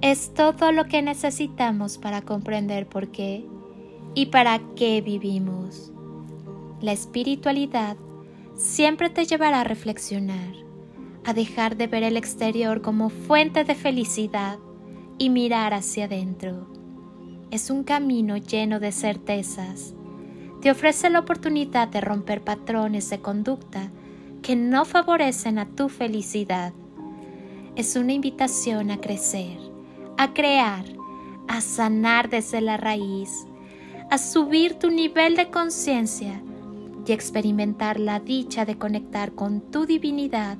es todo lo que necesitamos para comprender por qué y para qué vivimos. La espiritualidad siempre te llevará a reflexionar, a dejar de ver el exterior como fuente de felicidad y mirar hacia adentro. Es un camino lleno de certezas. Te ofrece la oportunidad de romper patrones de conducta que no favorecen a tu felicidad. Es una invitación a crecer a crear, a sanar desde la raíz, a subir tu nivel de conciencia y experimentar la dicha de conectar con tu divinidad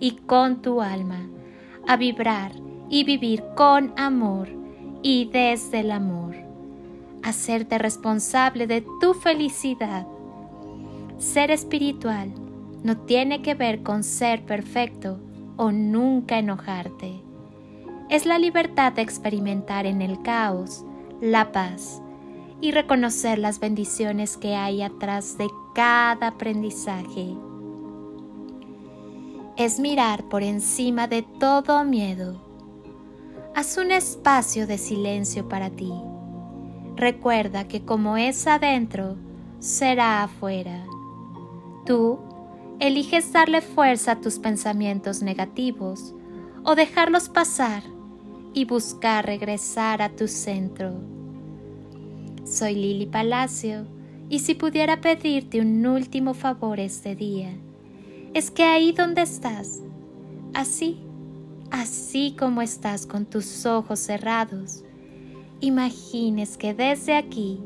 y con tu alma, a vibrar y vivir con amor y desde el amor, hacerte responsable de tu felicidad. Ser espiritual no tiene que ver con ser perfecto o nunca enojarte es la libertad de experimentar en el caos la paz y reconocer las bendiciones que hay atrás de cada aprendizaje. Es mirar por encima de todo miedo. Haz un espacio de silencio para ti. Recuerda que como es adentro, será afuera. Tú eliges darle fuerza a tus pensamientos negativos o dejarlos pasar y buscar regresar a tu centro. Soy Lili Palacio y si pudiera pedirte un último favor este día, es que ahí donde estás, así, así como estás con tus ojos cerrados, imagines que desde aquí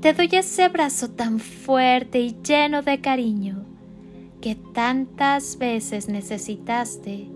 te doy ese abrazo tan fuerte y lleno de cariño que tantas veces necesitaste